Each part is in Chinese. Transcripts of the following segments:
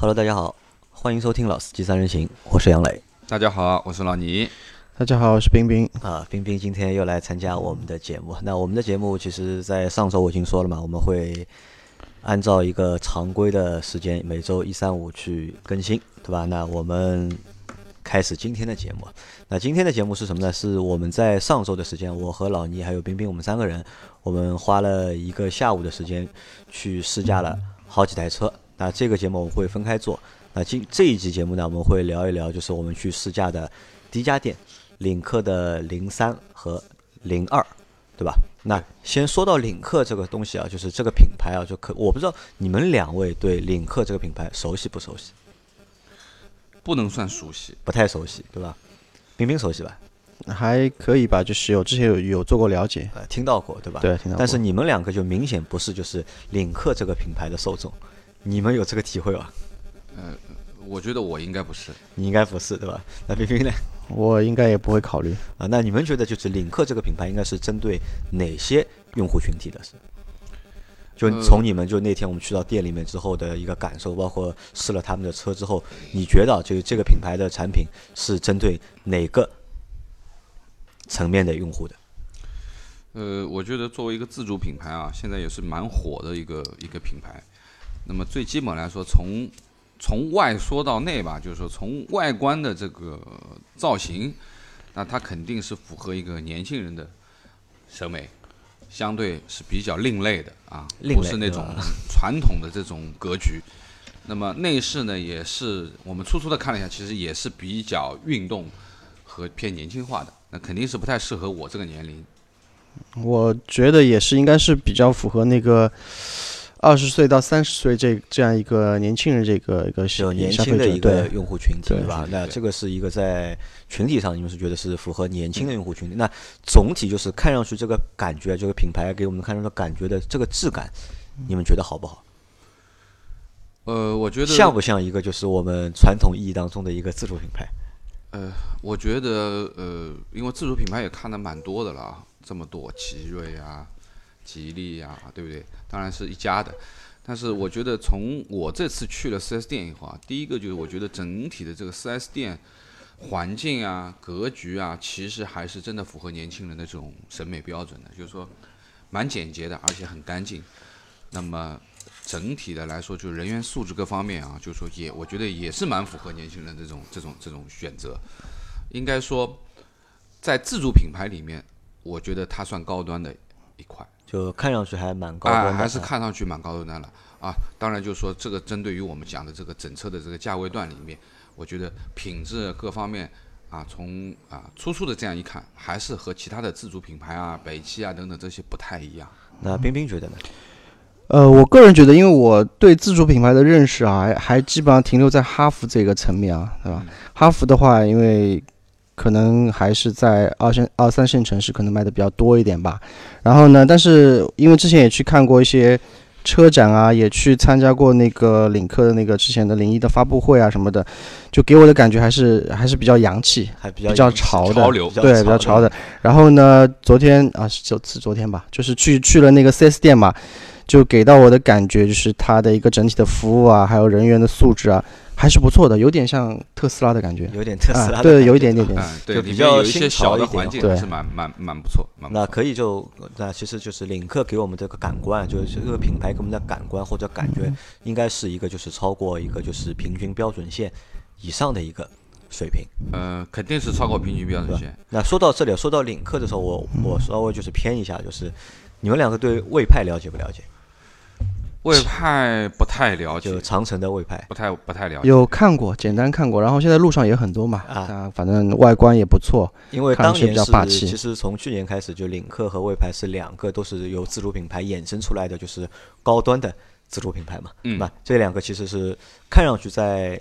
Hello，大家好，欢迎收听《老司机三人行》，我是杨磊。大家好，我是老倪。大家好，我是冰冰。啊，冰冰今天又来参加我们的节目。那我们的节目其实，在上周我已经说了嘛，我们会按照一个常规的时间，每周一、三、五去更新，对吧？那我们开始今天的节目。那今天的节目是什么呢？是我们在上周的时间，我和老倪还有冰冰，我们三个人，我们花了一个下午的时间去试驾了好几台车。那这个节目我们会分开做。那今这一集节目呢，我们会聊一聊，就是我们去试驾的第一家店，领克的零三和零二，对吧？那先说到领克这个东西啊，就是这个品牌啊，就可我不知道你们两位对领克这个品牌熟悉不熟悉？不能算熟悉，不太熟悉，对吧？冰冰熟悉吧？还可以吧，就是有之前有有做过了解，呃，听到过，对吧？对，听到过。但是你们两个就明显不是就是领克这个品牌的受众，你们有这个体会吧？呃，我觉得我应该不是，你应该不是，对吧？那冰冰呢？我应该也不会考虑。啊，那你们觉得就是领克这个品牌应该是针对哪些用户群体的？是？就从你们就那天我们去到店里面之后的一个感受，包括试了他们的车之后，你觉得就是这个品牌的产品是针对哪个层面的用户的？呃，我觉得作为一个自主品牌啊，现在也是蛮火的一个一个品牌。那么最基本来说，从从外说到内吧，就是说从外观的这个造型，那它肯定是符合一个年轻人的审美，相对是比较另类的啊，不是那种传统的这种格局。那么内饰呢，也是我们粗粗的看了一下，其实也是比较运动和偏年轻化的，那肯定是不太适合我这个年龄。我觉得也是，应该是比较符合那个。二十岁到三十岁这这样一个年轻人，这个一个有年轻的一个用户群体，对吧？那这个是一个在群体上，你们是觉得是符合年轻的用户群体。那总体就是看上去这个感觉，这个品牌给我们看上的感觉的这个质感，你们觉得好不好？呃，我觉得像不像一个就是我们传统意义当中的一个自主品牌？呃，我觉得呃，因为自主品牌也看的蛮多的了啊，这么多奇瑞啊。吉利呀，对不对？当然是一家的，但是我觉得从我这次去了 4S 店以后啊，第一个就是我觉得整体的这个 4S 店环境啊、格局啊，其实还是真的符合年轻人的这种审美标准的，就是说蛮简洁的，而且很干净。那么整体的来说，就人员素质各方面啊，就是说也我觉得也是蛮符合年轻人这种这种这种选择。应该说，在自主品牌里面，我觉得它算高端的一块。就看上去还蛮高端的，还是看上去蛮高端的啊！当然，就是说这个针对于我们讲的这个整车的这个价位段里面，我觉得品质各方面啊，从啊粗粗的这样一看，还是和其他的自主品牌啊、北汽啊等等这些不太一样。那冰冰觉得呢？呃，我个人觉得，因为我对自主品牌的认识啊，还还基本上停留在哈弗这个层面啊，对吧？哈弗的话，因为可能还是在二线、二三线城市可能卖的比较多一点吧。然后呢，但是因为之前也去看过一些车展啊，也去参加过那个领克的那个之前的零一的发布会啊什么的，就给我的感觉还是还是比较洋气，还比较潮的，潮流对，比较潮的。然后呢，昨天啊，是是昨天吧，就是去去了那个 4S 店嘛，就给到我的感觉就是它的一个整体的服务啊，还有人员的素质啊。还是不错的，有点像特斯拉的感觉，有点特斯拉，对，有一点点点，对比较有一些小的环境是蛮蛮蛮不错。那可以就那其实就是领克给我们这个感官，就是这个品牌给我们的感官或者感觉，应该是一个就是超过一个就是平均标准线以上的一个水平。呃，肯定是超过平均标准线。那说到这里，说到领克的时候，我我稍微就是偏一下，就是你们两个对魏派了解不了解？魏派不太了解，长城的魏派不太不太了解。有看过，简单看过，然后现在路上也很多嘛。啊，反正外观也不错。因为当年是，其实从去年开始，就领克和魏派是两个都是由自主品牌衍生出来的，就是高端的自主品牌嘛。嗯。那这两个其实是看上去在。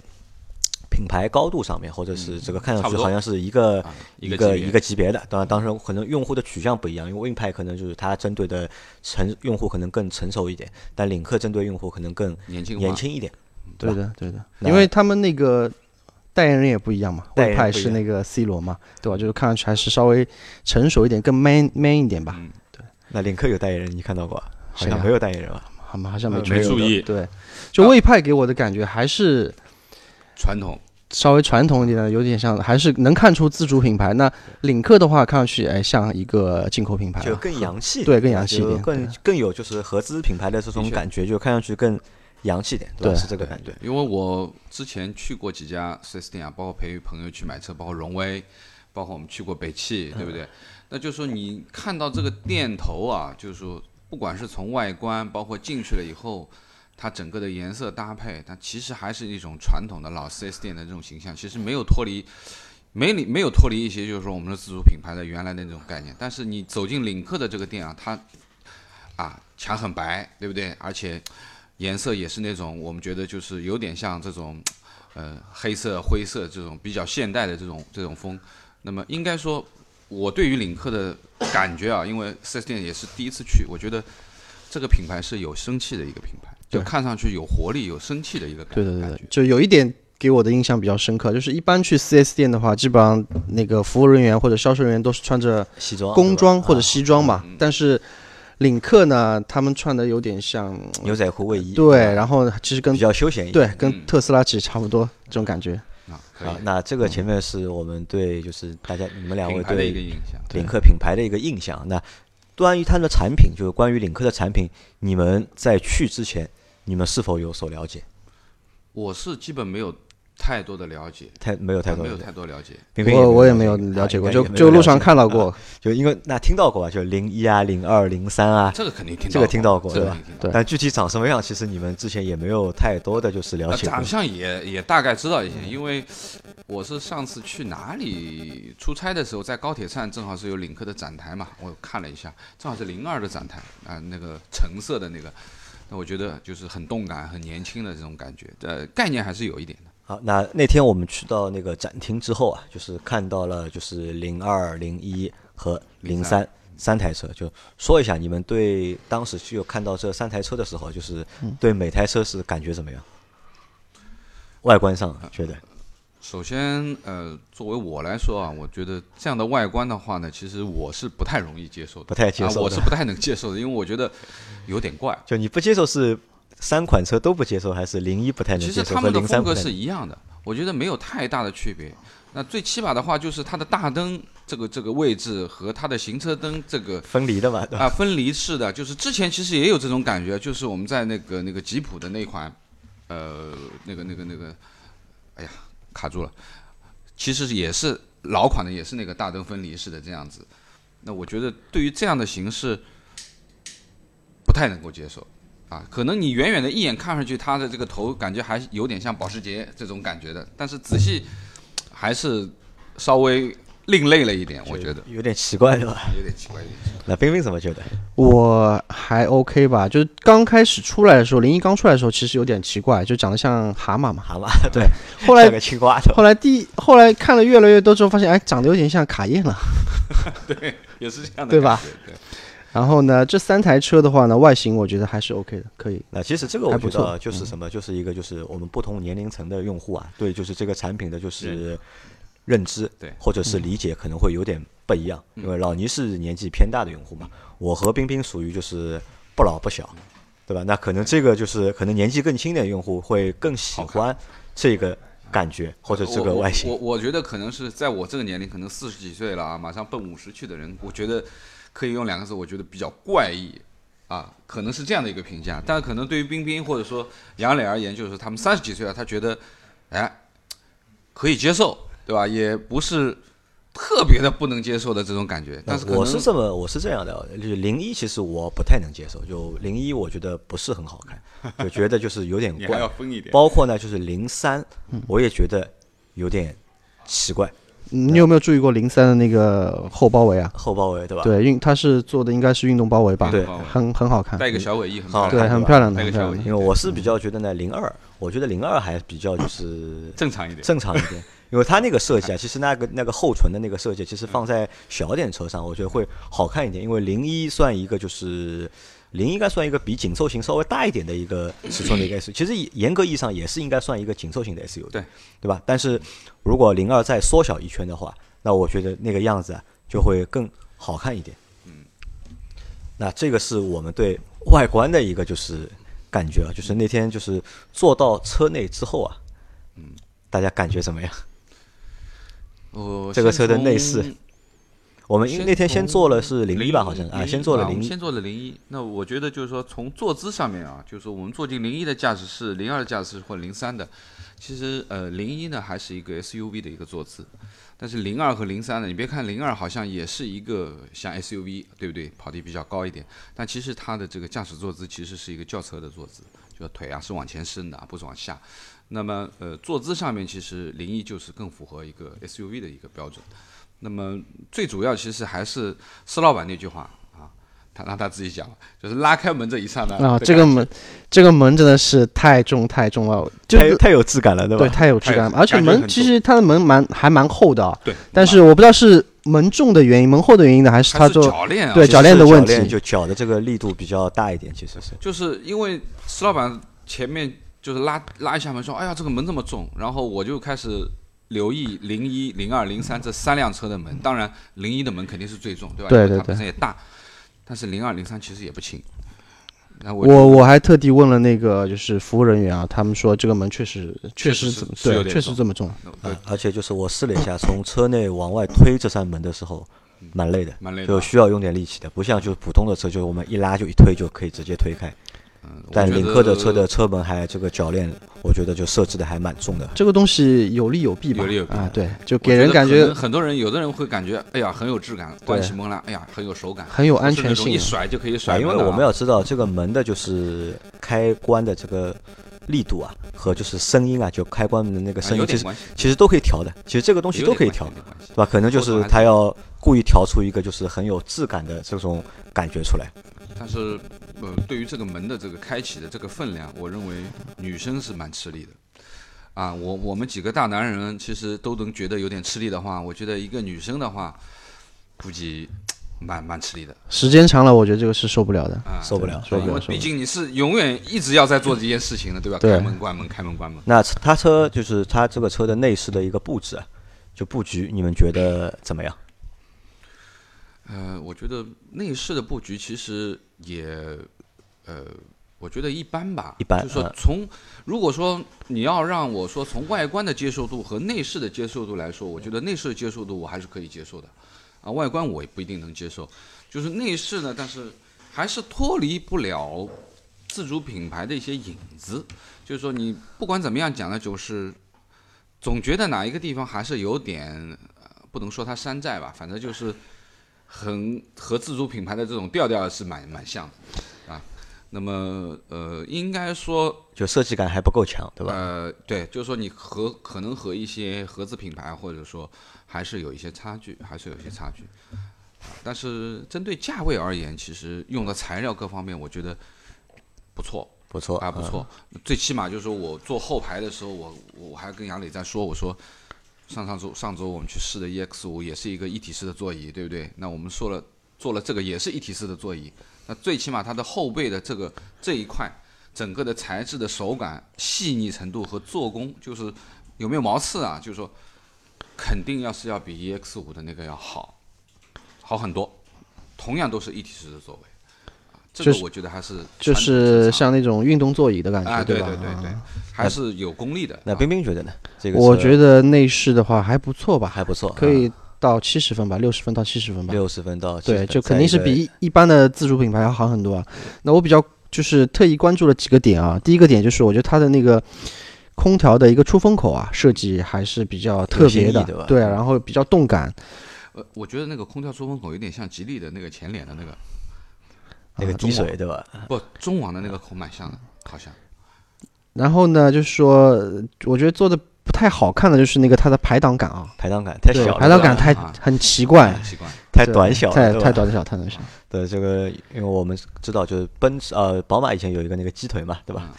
品牌高度上面，或者是这个看上去好像是一个一个一个级别的，当然当时可能用户的取向不一样，因为硬派可能就是它针对的成用户可能更成熟一点，但领克针对用户可能更年轻年轻一点。对的，对的，因为他们那个代言人也不一样嘛，魏派是那个 C 罗嘛，对吧？就是看上去还是稍微成熟一点，更 man man 一点吧。嗯，对。那领克有代言人，你看到过？好像没有代言人吧？好吗？好像没没注注意对，就魏派给我的感觉还是传统，稍微传统一点的，有点像，还是能看出自主品牌。那领克的话，看上去哎像一个进口品牌了，就更洋气，对更洋气一点更更有就是合资品牌的这种感觉，就看上去更洋气一点，对是这个感觉。因为我之前去过几家 4S 店啊，包括陪朋友去买车，包括荣威，包括我们去过北汽，对不对？那就是说你看到这个店头啊，就是说不管是从外观，包括进去了以后，它整个的颜色搭配，它其实还是一种传统的老 4S 店的这种形象，其实没有脱离。没离没有脱离一些，就是说我们的自主品牌的原来的那种概念。但是你走进领克的这个店啊，它啊墙很白，对不对？而且颜色也是那种我们觉得就是有点像这种呃黑色、灰色这种比较现代的这种这种风。那么应该说，我对于领克的感觉啊，因为 4S 店也是第一次去，我觉得这个品牌是有生气的一个品牌，就看上去有活力、有生气的一个感觉对对对。就有一点给我的印象比较深刻，就是一般去 4S 店的话，基本上那个服务人员或者销售人员都是穿着西装、工装或者西装嘛，嗯但是领克呢，他们穿的有点像，啊牛仔裤、卫衣，对，然后其实跟比较休闲一点。对跟嗯特斯拉其实差不多这种感觉。啊，好，那这个前面是我们对就是大家你们两位品牌的一个对印象。领克品牌的一个印象。那关于他的产品，就是关于领克的产品，你们在去之前，你们是否有所了解？我是基本没有太多的了解，太没有太多没有太多了解。我我也没有了解过，就就路上看到过。就因为那听到过啊，就零一啊、零二、零三啊，这个肯定听到过，这个听到过对吧但具体长什么样，其实你们之前也没有太多的就是了呃解过长。相也也大概知道一些，因为我是上次去哪里出差的时候，在高铁站正好是有领克的展台嘛，我看了一下，正好是零二的展台啊、那个橙色的那个，那我觉得就是很动感、很年轻的这种感觉，呃，概念还是有一点的。好，那那天我们去到那个展厅之后啊，就是看到了就是零二、零一和零三三台车，就说一下你们对当时就看到这三台车的时候，就是对每台车是感觉怎么样？外观上觉得首先，呃，作为我来说啊，我觉得这样的外观的话呢，其实我是不太容易接受的，不太接受啊，我是不太能接受的，因为我觉得有点怪。就你不接受是三款车都不接受，还是零一不太能其接受其实他们的？风格是一样的，我觉得没有太大的区别。那最起码的话，就是它的大灯这个这个位置和它的行车灯这个分离的嘛？啊分离式的，就是之前其实也有这种感觉，就是我们在那个那个吉普的那款，呃，那个那个那个，哎呀，卡住了，其实也是老款的，也是那个大灯分离式的这样子。那我觉得对于这样的形式，不太能够接受。啊，可能你远远的一眼看上去，它的这个头感觉还有点像保时捷这种感觉的，但是仔细还是稍微另类了一点，我觉得有点奇怪，是吧？有点奇怪，有点奇怪。那冰冰怎么觉得？我还 OK 吧，就是刚开始出来的时候，零一刚出来的时候，其实有点奇怪，就长得像蛤蟆嘛。蛤蟆，对，后来像个青蛙？后来第后来看了越来越多之后，发现哎，长得有点像卡宴了。对也是这样的，对吧？对，然后呢，这三台车的话呢，外形我觉得还是 OK 的，可以。那其实这个我觉得啊就是什么，就是一个就是我们不同年龄层的用户啊，对，就是这个产品的就是认知，对或者是理解可能会有点不一样。因为老倪是年纪偏大的用户嘛，我和冰冰属于就是不老不小，对吧？那可能这个就是可能年纪更轻的用户会更喜欢这个感觉或者这个外形我。我我觉得可能是在我这个年龄，可能四十几岁了啊，马上奔五十去的人，我觉得可以用两个字，我觉得比较怪异啊，可能是这样的一个评价。但可能对于冰冰或者说杨磊而言，就是他们三十几岁了，他觉得哎可以接受，对吧？也不是特别的不能接受的这种感觉。但是我是这么我是这样的，就是零一其实我不太能接受，就零一我觉得不是很好看，就觉得就是有点怪要。分一点。包括呢，就是零三，我也觉得有点奇怪，嗯你有没有注意过零三的那个后包围啊？后包围对吧？对，运它是做的应该是运动包围吧？对很很好看。带一个小尾翼，很好对，很漂亮的，带个小尾翼很漂亮的。因为我是比较觉得呢，零二，我觉得零二还比较就是 正常一点。正常一点，因为它那个设计啊，其实那个那个后唇的那个设计，其实放在小点车上，我觉得会好看一点。因为零一算一个就是零应该算一个比紧凑型稍微大一点的一个尺寸的一个 SUV，其实严格意义上也是应该算一个紧凑型的 SUV，对。对吧？但是如果零二再缩小一圈的话，那我觉得那个样子啊就会更好看一点。嗯，那这个是我们对外观的一个就是感觉啊，就是那天就是坐到车内之后啊，嗯，大家感觉怎么样？我这个车的内饰我们因为那天先从做了是零一吧，好像啊，先做了零一先，做了零一。那我觉得就是说，从坐姿上面啊，就是说我们坐进零一的驾驶室、零二的驾驶室或零三的，其实呃零一呢还是一个 SUV 的一个坐姿，但是零二和零三呢，你别看零二好像也是一个像 SUV，对不对？跑得比较高一点，但其实它的这个驾驶坐姿其实是一个轿车的坐姿，就腿啊是往前伸的，啊不是往下。那么呃坐姿上面其实零一就是更符合一个 SUV 的一个标准。那么最主要其实还是施老板那句话啊，他让他自己讲，就是拉开门这一刹那啊，这个门，这个门真的是太重太重了，就太太有质感了，对吧？对太有质感了，而且门其实它的门蛮还蛮厚的啊，对，但是我不知道是门重的原因，门厚的原因呢，还是它做铰链啊，对铰链的问题就脚的这个力度比较大一点，其实是。就是因为施老板前面就是拉拉一下门说，哎呀这个门这么重，然后我就开始留意零一、零二、零三这三辆车的门，当然零一的门肯定是最重，对吧？对它对对对本身也大，但是零二、零三其实也不轻。那我我我还特地问了那个就是服务人员啊，他们说这个门确实确实对，确实这么重。而且就是我试了一下，从车内往外推这扇门的时候，蛮累的，蛮累的就需要用点力气的，不像就是普通的车，就是我们一拉就一推就可以直接推开。嗯，但领克的车的车门还这个铰链，我觉得就设置的还蛮重的。这个东西有利有弊吧？有利有弊啊，对，就给人感觉很多人有的人会感觉，哎呀很有质感，关起门来，哎呀很有手感，很有安全性一。甩就可以啊，甩啊。因为我们要知道这个门的就是开关的这个力度啊，和就是声音啊，就开关门的那个啊声音，其实其实都可以调的。其实这个东西都可以调对吧？可能就是他要故意调出一个就是很有质感的这种感觉出来。但是，呃，对于这个门的这个开启的这个分量，我认为女生是蛮吃力的。啊，我我们几个大男人其实都能觉得有点吃力的话，我觉得一个女生的话，估计蛮蛮吃力的时间长了，我觉得这个是受不了的。啊，受不了受不了毕竟你是永远一直要在做这件事情的，对吧？对开门关门，开门关门。那他车就是他这个车的内饰的一个布置啊，就布局，你们觉得怎么样？呃，我觉得内饰的布局其实也，呃，我觉得一般吧。一般就是说嗯从如果说你要让我说从外观的接受度和内饰的接受度来说，我觉得内饰的接受度我还是可以接受的，啊，外观我也不一定能接受。就是内饰呢，但是还是脱离不了自主品牌的一些影子。就是说你不管怎么样讲呢，就是总觉得哪一个地方还是有点，呃不能说它山寨吧，反正就是。很和自主品牌的这种调调是蛮蛮像的啊。那么呃，应该说就设计感还不够强，对吧？呃，对，就是说你和可能和一些合资品牌或者说还是有一些差距，还是有一些差距。但是针对价位而言，其实用的材料各方面，我觉得不错不错啊，不错。最起码就是说我坐后排的时候，我我还跟杨磊在说，我说上上周上周我们去试的 EX 五也是一个一体式的座椅，对不对？那我们说了做了这个也是一体式的座椅，那最起码它的后背的这个这一块，整个的材质的手感、细腻程度和做工，就是有没有毛刺啊？就是说，肯定要是要比 EX 五的那个要好，好很多。同样都是一体式的座位，这就是个我觉得还是就是像那种运动座椅的感啊，觉，对吧？对对对啊，还是有功力的。那啊冰冰觉得呢？这个我觉得内饰的话还不错吧，还不错，可以到七十分吧，六十分到七十分吧。六十分到70对，就肯定是比一一般的自主品牌要好很多啊。那我比较就是特意关注了几个点啊，第一个点就是我觉得它的那个空调的一个出风口啊设计还是比较特别的对，然后比较动感，呃，我觉得那个空调出风口有点像吉利的那个前脸的那个，那个滴水，对吧？不，中网的那个口蛮像的，好像。然后呢，就是说，呃我觉得做的不太好看的就是那个它的排档杆啊，排档杆太小了，排档杆太啊很奇怪，奇怪。太短小，太太短小，太短小。对这个，因为我们知道就是奔驰呃宝马以前有一个那个鸡腿嘛，对吧？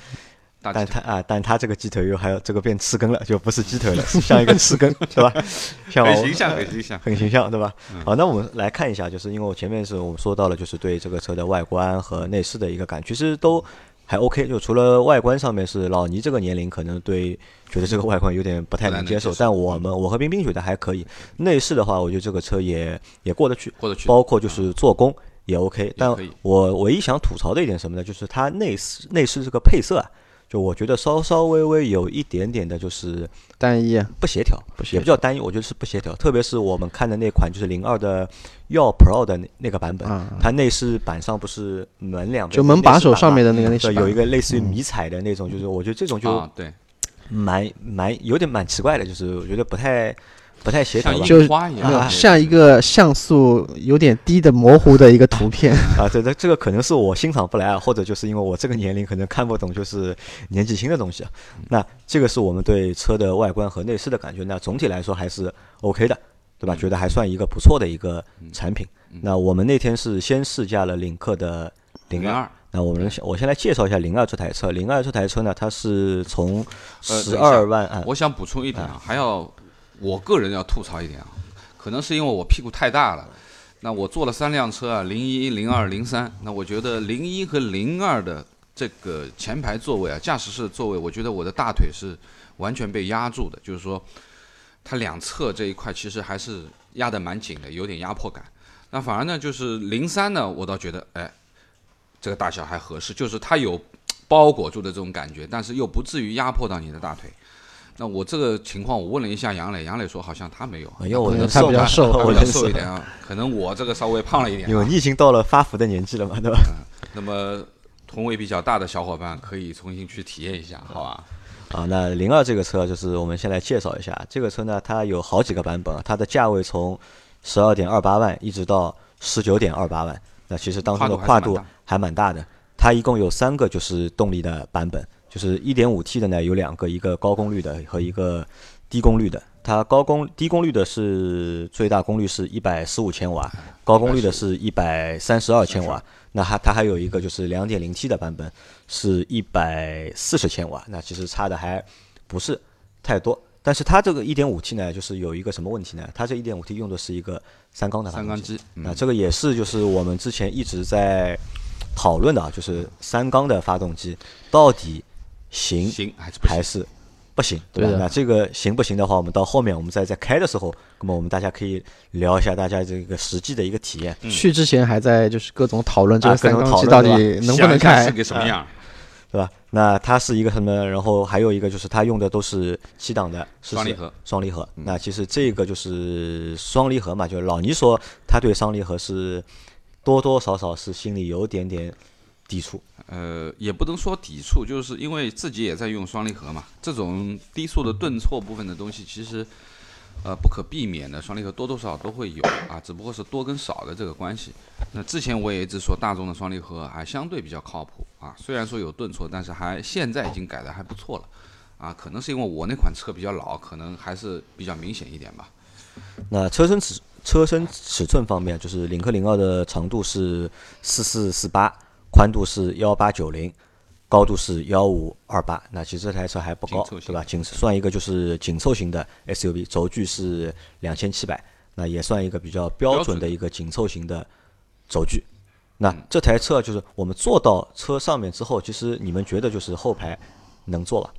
但它啊，但它这个鸡腿又还有这个变翅根了，就不是鸡腿了，是像一个翅根，是吧？像很形象，很形象。很形象，对吧？好，那我们来看一下，就是因为我前面是我们说到了，就是对这个车的外观和内饰的一个感，其实都还 OK。就除了外观上面是老倪这个年龄可能对觉得这个外观有点不太能接受但我们我和冰冰觉得还可以。内饰的话，我觉得这个车也也过得去，过得去。包括就是做工也 OK，但我唯一想吐槽的一点什么呢？就是它内饰内饰这个配色啊，就我觉得稍稍微微有一点点的，就是单一不协调，不协也不叫单一，我觉得是不协调。特别是我们看的那款就是零二的耀 Pro 的那那个版本，啊，它内饰板上不是门两边就门把手上面的的那个内饰有一个类似于迷彩的那种，就是我觉得这种就啊，对，蛮蛮有点蛮奇怪的，就是我觉得不太不太协调就樱花一样，啊像一个像素有点低的模糊的一个图片。啊，对这这个可能是我欣赏不来啊，或者就是因为我这个年龄可能看不懂，就是年纪轻的东西啊。那这个是我们对车的外观和内饰的感觉，那总体来说还是 OK 的，对吧？觉得还算一个不错的一个产品。那我们那天是先试驾了领克的零二。那我们先我先来介绍一下零二这台车。零二这台车呢，它是从十二万按我想补充一点啊，还要我个人要吐槽一点啊，可能是因为我屁股太大了。那我坐了三辆车啊，零一、零二、零三。那我觉得零一和零二的这个前排座位啊，驾驶室座位，我觉得我的大腿是完全被压住的，就是说它两侧这一块其实还是压得蛮紧的，有点压迫感。那反而呢，就是零三呢，我倒觉得哎，这个大小还合适，就是它有包裹住的这种感觉，但是又不至于压迫到你的大腿。那我这个情况，我问了一下杨磊，杨磊说好像他没有，因为我他比较瘦我比较我瘦一点啊，可能我这个稍微胖了一点、啊。因为你已经到了发福的年纪了嘛，对吧？那么臀围比较大的小伙伴可以重新去体验一下，好吧？啊，那零二这个车就是我们先来介绍一下，这个车呢，它有好几个版本，它的价位从十二点二八万一直到十九点二八万，那其实当中的跨度还蛮大的。它一共有三个就是动力的版本，就是一点五 T 的呢有两个，一个高功率的和一个低功率的。它高功低功率的是最大功率是一百十五千瓦，高功率的是一百三十二千瓦。那还它还有一个就是两点零 T 的版本，是一百四十千瓦，那其实差的还不是太多。但是它这个一点五 T 呢，就是有一个什么问题呢？它这一点五 T 用的是一个三缸的发动机，三缸机，嗯那这个也是就是我们之前一直在讨论的啊，就是三缸的发动机到底行行还是不还行？是不行，对吧？对那这个行不行的话，我们到后面我们再再开的时候，那么我们大家可以聊一下大家这个实际的一个体验。去之前还在就是各种讨论这啊个三各种讨论缸机到底能不能开是。个什么样？对吧？那它是一个什么？然后还有一个就是它用的都是七档的双离合，双离合。那其实这个就是双离合嘛，就是老倪说他对双离合是多多少少是心里有点点抵触。呃，也不能说抵触，就是因为自己也在用双离合嘛，这种低速的顿挫部分的东西，其实呃不可避免的，双离合多多少少都会有啊，只不过是多跟少的这个关系。那之前我也一直说大众的双离合还相对比较靠谱啊，虽然说有顿挫，但是还现在已经改的还不错了啊，可能是因为我那款车比较老，可能还是比较明显一点吧。那车身尺车身尺寸方面，就是领克零二的长度是四四四八，宽度是幺八九零，高度是幺五二八。那其实这台车还不高对吧？仅算一个就是紧凑型的 SUV，轴距是两千七百，那也算一个比较标准的一个紧凑型的轴距。那嗯这台车就是我们坐到车上面之后，其实你们觉得就是后排能坐吧？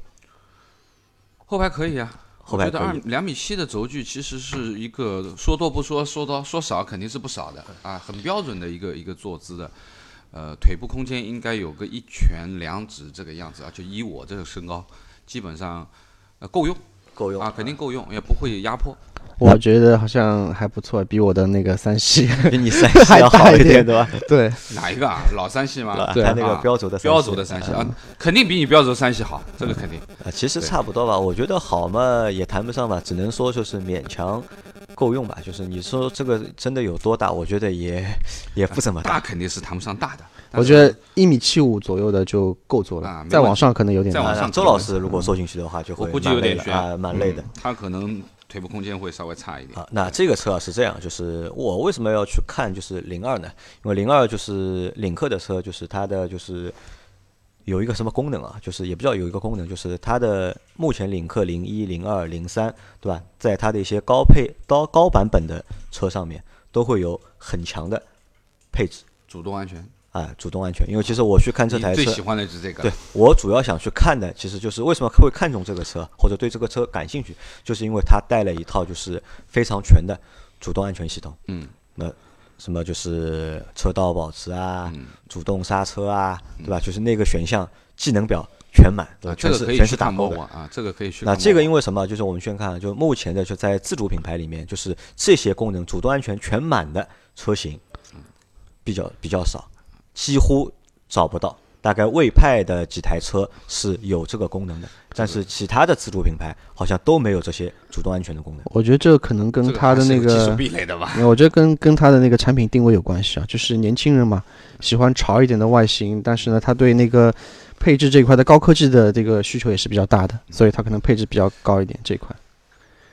后排可以啊，后排我觉得可以二两米七的轴距其实是一个说多不说，说多说少肯定是不少的啊，很标准的一个一个坐姿的，呃，腿部空间应该有个一拳两指这个样子，而且以我这个身高，基本上呃够用够用啊，肯定够用，也不会压迫。我觉得好像还不错，比我的那个三系比你三系要好一点，大一点对吧？对哪一个啊？老三系吗？对它那个啊标轴的标轴的三系啊，肯定比你标轴三系好，这个肯定。啊，其实差不多吧。我觉得好嘛，也谈不上吧，只能说就是勉强够用吧。就是你说这个真的有多大，我觉得也也不怎么大大。肯定是谈不上大的，我觉得一米七五左右的就够坐了，再往上可能有点再往上周老师如果坐进去的话，就会我估计蛮累的有点悬啊，蛮累的。嗯他可能腿部空间会稍微差一点。啊，那这个车啊是这样，就是我为什么要去看就是零二呢？因为零二就是领克的车，就是它的就是有一个什么功能啊，就是也不知道有一个功能，就是它的目前领克零一、零二、零三，对吧？在它的一些高配高高版本的车上面，都会有很强的配置主动安全，啊，主动安全。因为其实我去看这台车最喜，欢的就是这个。对我主要想去看的，其实就是为什么会看中这个车，或者对这个车感兴趣，就是因为它带了一套就是非常全的主动安全系统。嗯，那什么就是车道保持啊、嗯主动刹车啊，对吧？就是那个选项技能表全满，对吧？啊，全是全是打勾的。看某网啊，这个可以去那。这个因为什么？就是我们先看，就目前的就在自主品牌里面，就是这些功能主动安全全满的车型比较比较少，几乎找不到。大概魏派的几台车是有这个功能的，但是其他的自主品牌好像都没有这些主动安全的功能。我觉得这个可能跟它的那个技术个，壁垒的吧。我觉得跟跟它的那个产品定位有关系啊，就是年轻人嘛，喜欢潮一点的外形，但是呢，他对那个配置这一块的高科技的这个需求也是比较大的，所以它可能配置比较高一点这一块。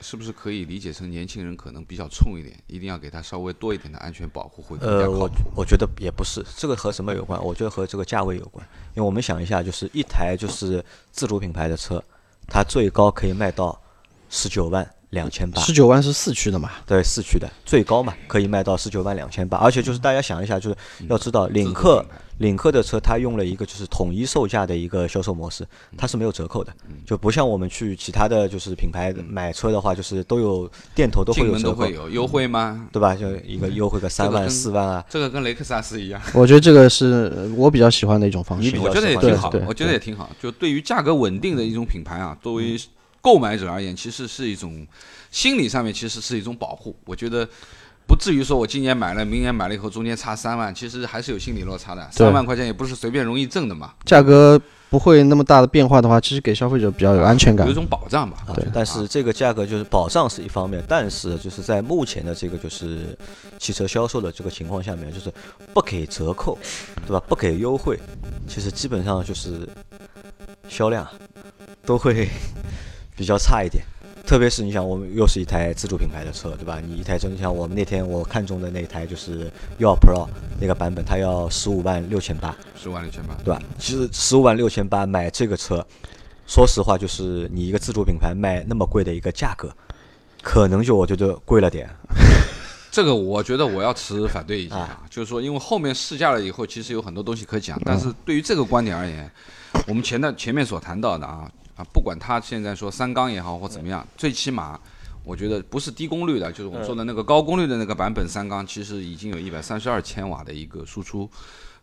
是不是可以理解成年轻人可能比较冲一点，一定要给他稍微多一点的安全保护会更加呃，我靠谱？我觉得也不是，这个和什么有关？我觉得和这个价位有关。因为我们想一下，就是一台就是自主品牌的车，它最高可以卖到十九万两千八，十九万是四驱的嘛？对，四驱的最高嘛，可以卖到十九万两千八。而且就是大家想一下，就是要知道，领克领克的车，它用了一个就是统一售价的一个销售模式，它是没有折扣的，嗯就不像我们去其他的就是品牌买车的话，就是都有店头都会有折扣门都会，有优惠吗？对吧？就一个优惠个三万四万啊，这个跟雷克萨斯一样，我觉得这个是呃我比较喜欢的一种方式我觉得也挺好我觉得也挺好。就对于价格稳定的一种品牌啊，作为购买者而言，其实是一种心理上面其实是一种保护。我觉得不至于说我今年买了，明年买了以后中间差三万，其实还是有心理落差的。对三万块钱也不是随便容易挣的嘛，价格不会那么大的变化的话，其实给消费者比较有安全感有一。种保障吧。啊对，但是这个价格就是保障是一方面，但是就是在目前的这个就是汽车销售的这个情况下面，就是不给折扣，对吧？不给优惠，其实基本上就是销量都会 比较差一点。特别是你想，我们又是一台自主品牌的车，对吧？你一台车，你想我们那天我看中的那台就是耀 Pro 那个版本，它要十五万六千八，十五万六千八，对吧？其实十五万六千八买这个车，说实话，就是你一个自主品牌卖那么贵的一个价格，可能就我觉得贵了点。这个我觉得我要持反对意见啊，就是说，因为后面试驾了以后，其实有很多东西可讲，但是对于这个观点而言，我们前段前面所谈到的啊啊，不管它现在说三缸也好或怎么样，最起码我觉得不是低功率的，就是我们说的那个高功率的那个版本三缸，其实已经有一百三十二千瓦的一个输出，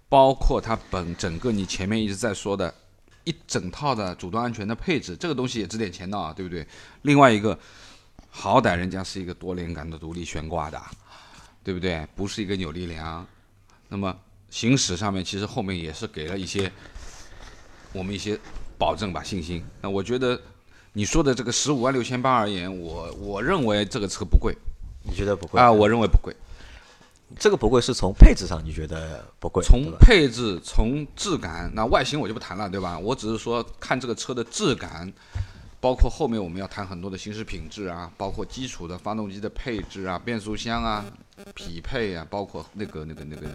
包括它本整个你前面一直在说的。一整套的主动安全的配置，这个东西也值点钱的啊，对不对？另外一个，好歹人家是一个多连杆的独立悬挂的，对不对？不是一个扭力梁。那么行驶上面其实后面也是给了一些我们一些保证吧，信心。那我觉得你说的这个十五万六千八而言，我我认为这个车不贵你觉得不贵啊，我认为不贵。这个不贵是从配置上你觉得不贵，从配置、从质感，那外形我就不谈了，对吧？我只是说看这个车的质感，包括后面我们要谈很多的行驶品质啊，包括基础的发动机的配置啊、变速箱啊、匹配啊，包括那个那个那个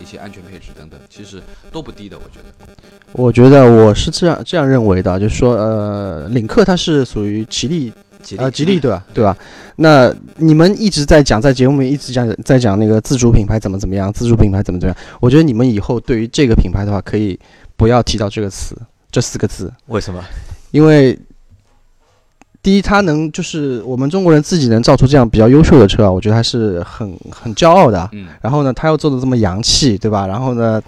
一些安全配置等等，其实都不低的，我觉得。我觉得我是这样这样认为的，就是说，呃，领克它是属于吉利吉利啊，吉利对吧？对吧？那你们一直在讲，在节目里一直讲在讲那个自主品牌怎么怎么样，自主品牌怎么怎么样。我觉得你们以后对于这个品牌的话，可以不要提到这个词，这四个字，为什么？因为第一，它能就是我们中国人自己能造出这样比较优秀的车啊，我觉得还是很很骄傲的啊。嗯，然后呢，它又做的这么洋气，对吧？然后呢，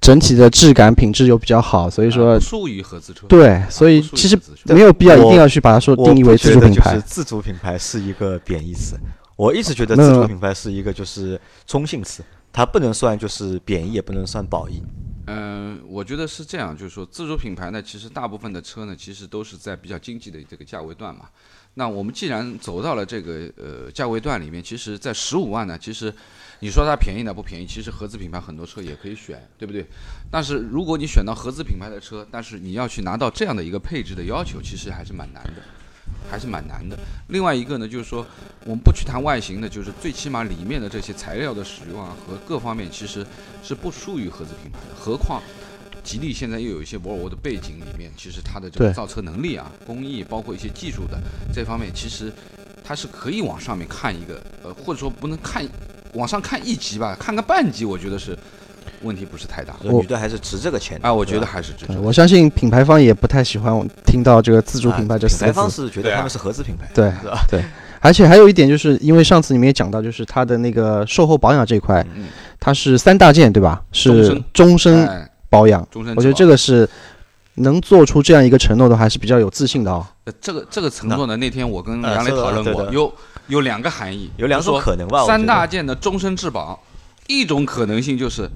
整体的质感品质又比较好，所以说啊不输于合资车。对，所以其实没有必要一定要去把它说定义为自主品牌就是。自主品牌是一个贬义词，我一直觉得自主品牌是一个就是中性词，它不能算就是贬义，也不能算褒义。嗯、我觉得是这样，就是说自主品牌呢，其实大部分的车呢，其实都是在比较经济的这个价位段嘛。那我们既然走到了这个呃价位段里面，其实，在十五万呢，其实你说它便宜呢不便宜，其实合资品牌很多车也可以选，对不对？但是如果你选到合资品牌的车，但是你要去拿到这样的一个配置的要求，其实还是蛮难的，还是蛮难的。另外一个呢，就是说我们不去谈外形的，就是最起码里面的这些材料的使用啊和各方面，其实是不输于合资品牌的。何况吉利现在又有一些沃尔沃的背景里面，其实它的这个造车能力啊、工艺，包括一些技术的这方面，其实它是可以往上面看一个，呃，或者说不能看往上看一级吧，看个半级，我觉得是问题不是太大。我女的还是值这个钱的啊，我觉得还是值我相信品牌方也不太喜欢听到这个自主品牌这啊品牌四个字。方是觉得他们是合资品牌，对？对，而且还有一点，就是因为上次你们也讲到，就是它的那个售后保养这一块，嗯它是三大件对吧？是终身保养。终身我觉得这个是能做出这样一个承诺的，还是比较有自信的啊、呃这个这个承诺呢，那天我跟呃杨磊讨论过，有有两个含义，有两种可能吧。三大件的终身质保，一种可能性就是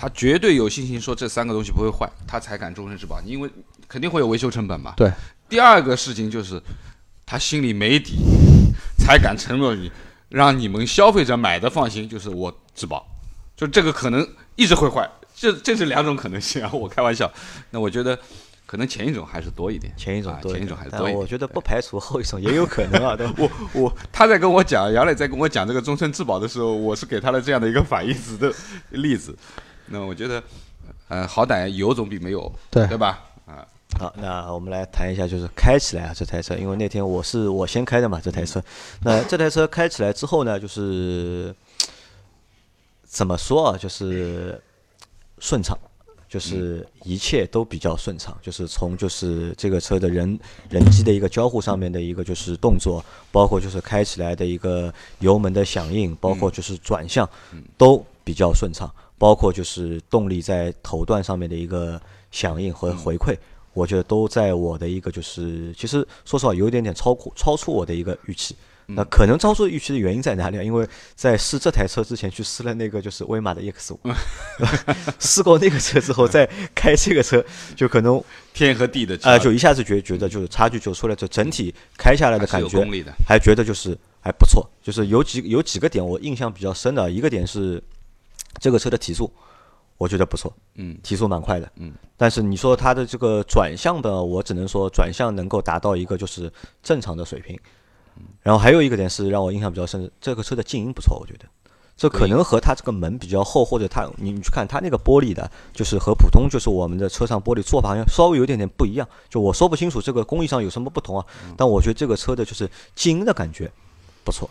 他绝对有信心说这三个东西不会坏，他才敢终身质保，因为肯定会有维修成本嘛。对。第二个事情就是他心里没底，才敢承诺你，让你们消费者买的放心，就是我质保，就这个可能一直会坏，这这是两种可能性啊，我开玩笑。那我觉得可能前一种还是多一点，啊前一种多一点，前一种还是多一点。我觉得不排除后一种也有可能啊，对？我我他在跟我讲，杨磊在跟我讲这个终身质保的时候，我是给他了这样的一个反义词的例子。那我觉得，呃，好歹有总比没有，对对吧？啊，好，那我们来谈一下，就是开起来啊这台车，因为那天我是我先开的嘛这台车，那这台车开起来之后呢，就是怎么说啊，就是顺畅，就是一切都比较顺畅，就是从就是这个车的人人机的一个交互上面的一个就是动作，包括就是开起来的一个油门的响应，包括就是转向，都比较顺畅，包括就是动力在头段上面的一个响应和回馈。我觉得都在我的一个就是，其实说实话有一点点超过超出我的一个预期。那可能超出预期的原因在哪里啊？因为在试这台车之前去试了那个就是威马的 EX 五，试过那个车之后再开这个车，就可能 天和地的啊、呃就一下子觉觉得就是差距就出来，就整体开下来的感觉还觉得就是还不错，就是有几有几个点我印象比较深的，一个点是这个车的提速，我觉得不错，嗯提速蛮快的，嗯，但是你说它的这个转向的，我只能说转向能够达到一个就是正常的水平，然后还有一个点是让我印象比较深，这个车的静音不错，我觉得。这可能和它这个门比较厚，或者它你你去看它那个玻璃的，就是和普通就是我们的车上玻璃做法好像稍微有点点不一样。就我说不清楚这个工艺上有什么不同啊，但我觉得这个车的就是静音的感觉不错。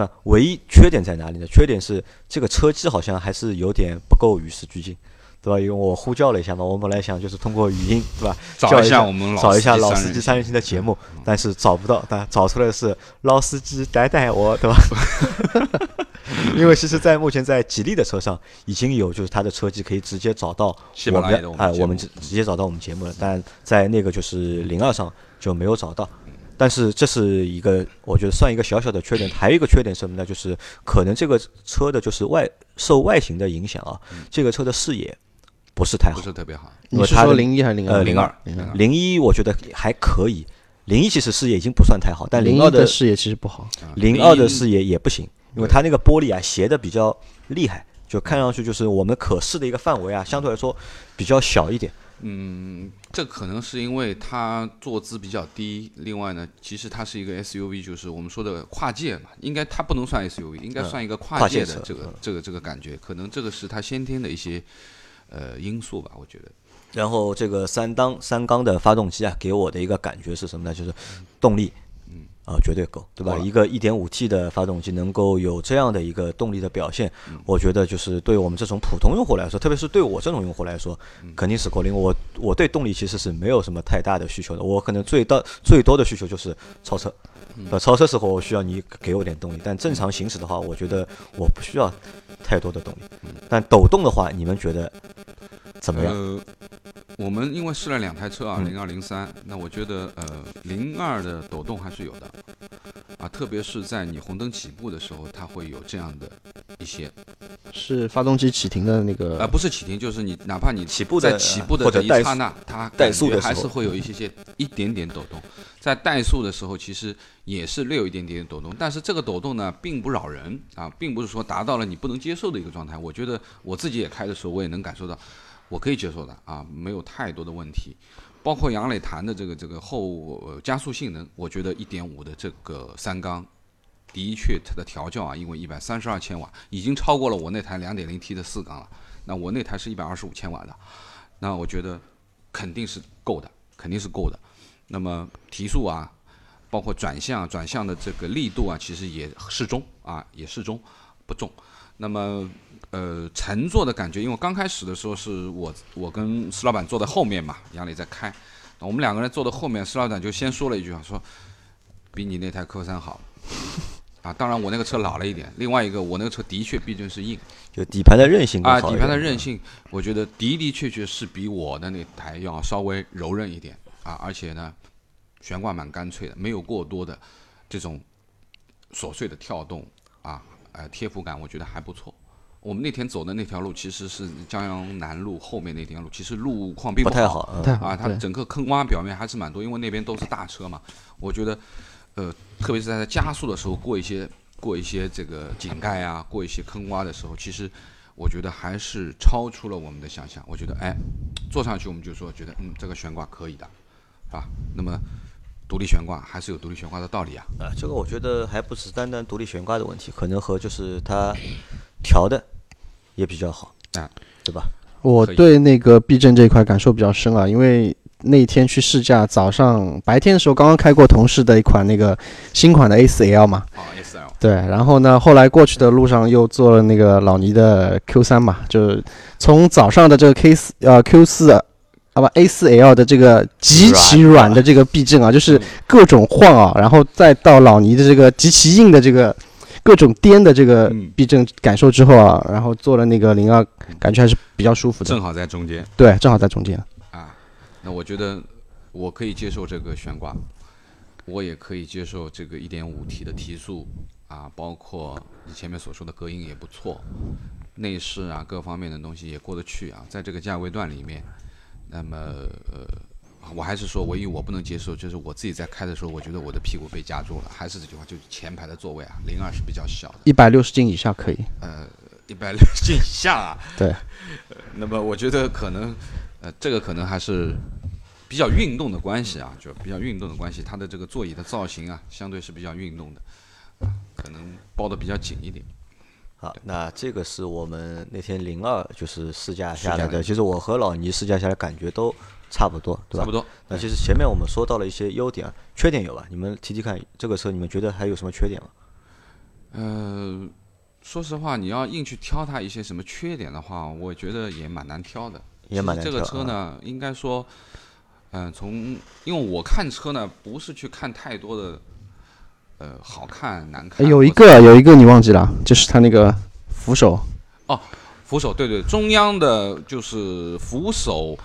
但唯一缺点在哪里呢？缺点是这个车机好像还是有点不够与时俱进，对吧？因为我呼叫了一下嘛，我本来想就是通过语音，对吧？找一下我们老找一下老司机三人行的节目，但是找不到，但找出来的是老司机带带我，对吧？因为其实，在目前在吉利的车上已经有，就是它的车机可以直接找到我们哎，我们直直接找到我们节目了，但在那个就是零二上就没有找到。但是这是一个，我觉得算一个小小的缺点。还有一个缺点是什么呢？就是可能这个车的就是外受外形的影响啊，这个车的视野不是太好不。是特别好。你是说因为它的零一还是零二？呃零二零一我觉得还可以，零一其实视野已经不算太好，但零二的视野其实不好。啊零二的视野也不行，因为它那个玻璃啊斜的比较厉害，就看上去就是我们可视的一个范围啊，相对来说比较小一点。嗯，这可能是因为它坐姿比较低，另外呢，其实它是一个 SUV，就是我们说的跨界嘛，应该它不能算 SUV，应该算一个跨界的这个这个这个感觉，可能这个是它先天的一些呃因素吧，我觉得。然后这个三缸三缸的发动机啊，给我的一个感觉是什么呢？就是动力，嗯，啊，绝对够，对吧？够了一个 1.5T 的发动机能够有这样的一个动力的表现，我觉得就是对我们这种普通用户来说，特别是对我这种用户来说，肯定是够。因为我我对动力其实是没有什么太大的需求的，我可能最大最多的需求就是超车。呃，超车时候我需要你给我点动力，但正常行驶的话，我觉得我不需要太多的动力。但抖动的话，你们觉得怎么样？呃，我们因为试了两台车啊，嗯。零二零三，那我觉得呃零二的抖动还是有的，啊，特别是在你红灯起步的时候，它会有这样的一些，是发动机启停的那呃，个，不是启停，就是你哪怕你起步的在起步的或者怠速这一刹那，它怠速的时候。觉还是会有一些些一点点抖动，在怠速的时候其实也是略有一点点抖动，但是这个抖动呢并不扰人啊，并不是说达到了你不能接受的一个状态。我觉得我自己也开的时候，我也能感受到，我可以接受的啊，没有太多的问题。包括杨磊谈的这个这个后、加速性能，我觉得一点五的这个三缸，的确它的调教啊，因为一百三十二千瓦，已经超过了我那台两点零 T 的四缸了。那我那台是一百二十五千瓦的，那我觉得肯定是够的，肯定是够的。那么提速啊，包括转向，转向的这个力度啊，其实也适中啊，也适中，不重。那么呃，乘坐的感觉，因为刚开始的时候是我我跟石老板坐在后面嘛，杨磊在开，我们两个人坐在后面，石老板就先说了一句话，说比你那台 Q 三好。啊，当然我那个车老了一点，另外一个我那个车的确毕竟是硬就底盘的韧性啊，底盘的韧性，我觉得的的确确是比我的那台要稍微柔韧一点啊，而且呢，悬挂蛮干脆的，没有过多的这种琐碎的跳动啊，呃，贴服感我觉得还不错。我们那天走的那条路其实是江阳南路后面那条路，其实路况并好不太好，嗯啊，它对整个坑洼表面还是蛮多，因为那边都是大车嘛。我觉得，呃，特别是在它加速的时候过一些过一些这个井盖啊，过一些坑洼的时候，其实我觉得还是超出了我们的想象。我觉得，哎，坐上去我们就说觉得，嗯，这个悬挂可以的，是吧？那么独立悬挂还是有独立悬挂的道理啊。啊，这个我觉得还不是单单独立悬挂的问题，可能和就是它调的也比较好，啊，对吧？我对那个避震这一块感受比较深啊，因为那天去试驾，早上白天的时候刚刚开过同事的一款那个新款的 A4L 嘛，啊，S L，对，然后呢，后来过去的路上又坐了那个老倪的 Q 三嘛，就是从早上的这个 K 四呃 Q 四啊不 A 四 L 的这个极其软软的这个避震啊，就是各种晃啊，然后再到老倪的这个极其硬的这个各种颠的这个嗯避震感受之后啊，然后做了那个零二，感觉还是比较舒服的。正好在中间。对，正好在中间。啊，那我觉得我可以接受这个悬挂，我也可以接受这个一点五 T 的提速啊，包括你前面所说的隔音也不错，内饰啊各方面的东西也过得去啊，在这个价位段里面，那么呃。我还是说，唯一我不能接受，就是我自己在开的时候，我觉得我的屁股被夹住了。还是这句话，就是前排的座位啊，零二是比较小的，一百六十斤以下可以。呃，一百六十斤以下啊。对呃那么我觉得可能，呃，这个可能还是比较运动的关系啊，就比较运动的关系，它的这个座椅的造型啊，相对是比较运动的，啊，可能包的比较紧一点。好，那这个是我们那天零二就是试驾下来的其实我和老倪试驾下来感觉都差不多，对吧？差不多。那其实前面我们说到了一些优点，啊，缺点有吧？你们提提看，这个车你们觉得还有什么缺点吗？呃，说实话，你要硬去挑它一些什么缺点的话，我觉得也蛮难挑的。也蛮难挑这个车呢，应该说，嗯、从因为我看车呢，不是去看太多的，呃，好看难看。哎有一个有一个你忘记了，就是它那个扶手。哦扶手，对对，中央的就是扶手，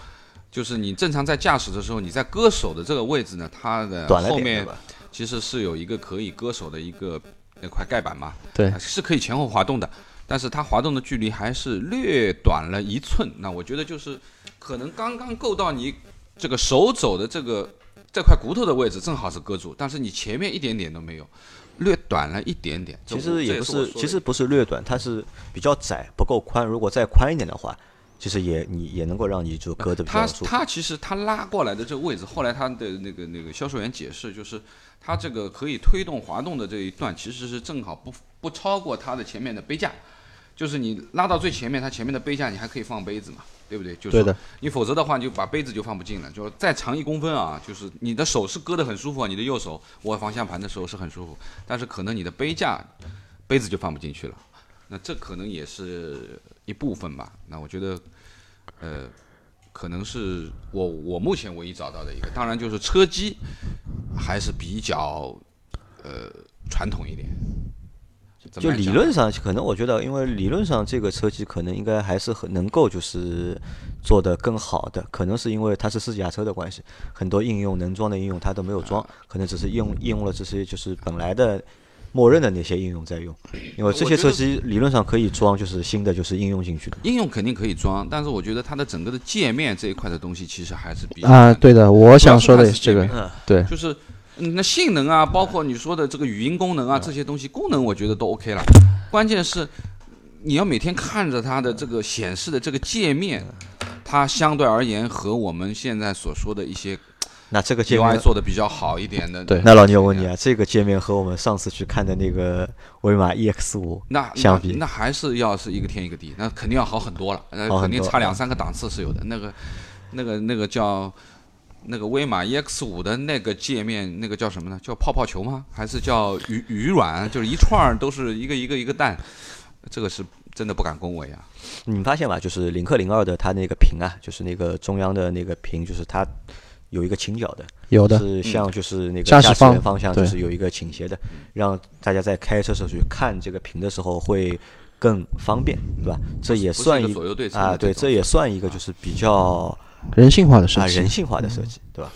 就是你正常在驾驶的时候，你在割手的这个位置呢，它的短，后面？其实是有一个可以割手的一个那块盖板嘛，对啊是可以前后滑动的，但是它滑动的距离还是略短了一寸。那我觉得就是可能刚刚够到你这个手肘的这个这块骨头的位置，正好是割住，但是你前面一点点都没有，略短了一点点。其实也不是，其实不是略短，它是比较窄，不够宽。如果再宽一点的话，其实也你也能够让你就搁的比他较舒服。他其实他拉过来的这个位置，后来他的那个那个销售员解释，就是他这个可以推动滑动的这一段，其实是正好不不超过它的前面的杯架，就是你拉到最前面，它前面的杯架你还可以放杯子嘛，对不对？就是你否则的话，你就把杯子就放不进了，就再长一公分啊，就是你的手是搁得很舒服啊，你的右手握方向盘的时候是很舒服，但是可能你的杯架杯子就放不进去了，那这可能也是一部分吧。那我觉得，呃，可能是我我目前唯一找到的一个，当然就是车机还是比较呃传统一点。就理论上，可能我觉得，因为理论上这个车机可能应该还是很能够就是做得更好的，可能是因为它是试驾车的关系，很多应用能装的应用它都没有装，可能只是应用应用了这些就是本来的默认的那些应用在用，因为这些车机理论上可以装就是新的就是应用进去的。应用肯定可以装，但是我觉得它的整个的界面这一块的东西，其实还是比较啊，对的，我想说的也是这个主要是它是界面，对，就是嗯那性能啊，包括你说的这个语音功能啊，这些东西功能我觉得都 OK 了。关键是你要每天看着它的这个显示的这个界面，它相对而言和我们现在所说的一些那这个界面，做的比较好一点的，对那老牛我问你啊，这个界面和我们上次去看的那个威马 EX 五那相比那那还是要是一个天一个地，那肯定要好很多了，那肯定差两三个档次是有的。那个那个那个叫那个威马 EX 五的那个界面，那个叫什么呢？叫泡泡球吗？还是叫鱼鱼卵？就是一串儿都是一个一个一个蛋，这个是真的不敢恭维啊。你们发现吧，就是领克零二的它那个屏啊，就是那个中央的那个屏，就是它有一个倾角的，有的，是像就是那个驾驶驶员方。方向就是有一个倾斜的，让大家在开车时候去看这个屏的时候会更方便，对吧？这也算一一个左右对啊，对，这也算一个就是比较人性化的设计。啊人性化的设计，对吧？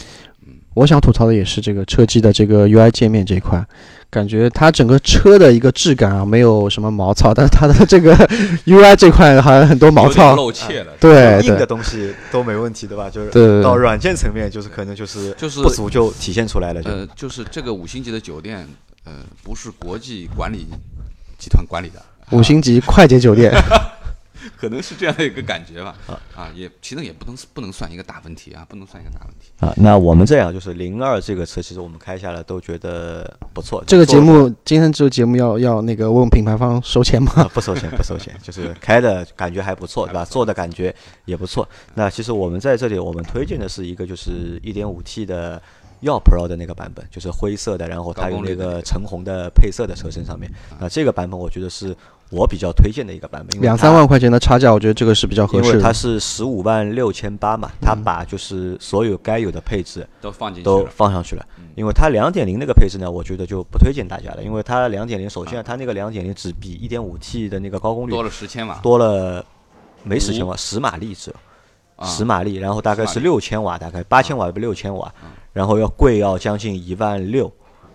我想吐槽的也是这个车机的这个 UI 界面这一块，感觉它整个车的一个质感啊，没有什么毛糙，但是它的这个 UI 这块好像很多毛糙。露怯了。对硬的东西都没问题，对吧？就是对到软件层面，就是可能就是就是不足就体现出来了，就呃，就是这个五星级的酒店，呃，不是国际管理集团管理的，五星级快捷酒店，可能是这样的一个感觉吧。啊啊，也其实也不能不能算一个大问题啊，不能算一个大问题。啊，那我们这样就是零二这个车，其实我们开下来都觉得不错。这个节目今天这个节目要要那个问品牌方收钱吗？啊，不收钱，不收钱，就是开的感觉还不错，对吧？做的感觉也不错。那其实我们在这里，我们推荐的是一个就是一点五 T 的耀 Pro 的那个版本，就是灰色的，然后它有那个高功率的那个橙红的配色的车身上面。那这个版本我觉得是我比较推荐的一个版本，两三万块钱的差价，我觉得这个是比较合适的因为它。是十五万六千八嘛，它把就是所有该有的配置都放进去都。放上去了。因为它两点零那个配置呢，我觉得就不推荐大家了，因为它两点零首先它那个两点零只比一点五 T 的那个高功率多了十千瓦，多了没十千瓦，十马力只有。啊十马力，然后大概10马力是六千瓦，大概八千瓦不六千瓦，然后要贵要将近一万六。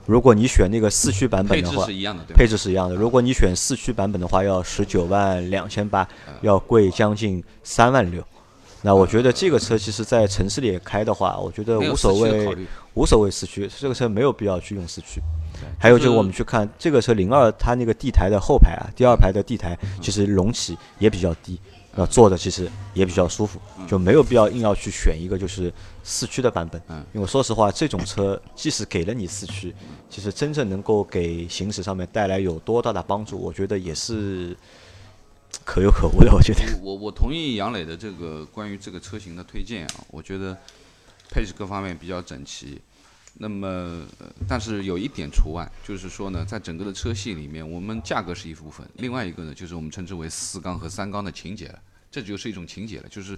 如果你选那个四驱版本配置的话，是一样的，对吧？配置是一样的。如果你选四驱版本的话，要十九万两千八，要贵将近三万六。那我觉得这个车其实，在城市里开的话，我觉得无所谓无所谓四驱，这个车没有必要去用四驱。还有就是我们去看这个车零二，它那个地台的后排啊，第二排的地台其实隆起也比较低，那坐着其实也比较舒服，就没有必要硬要去选一个就是四驱的版本。嗯因为说实话，这种车即使给了你四驱，其实真正能够给行驶上面带来有多大的帮助，我觉得也是可有可无的。我觉得，我我同意杨磊的这个关于这个车型的推荐啊，我觉得配置各方面比较整齐。那么，但是有一点除外，就是说呢，在整个的车系里面，我们价格是一部分，另外一个呢，就是我们称之为四缸和三缸的情节了，这就是一种情节了，就是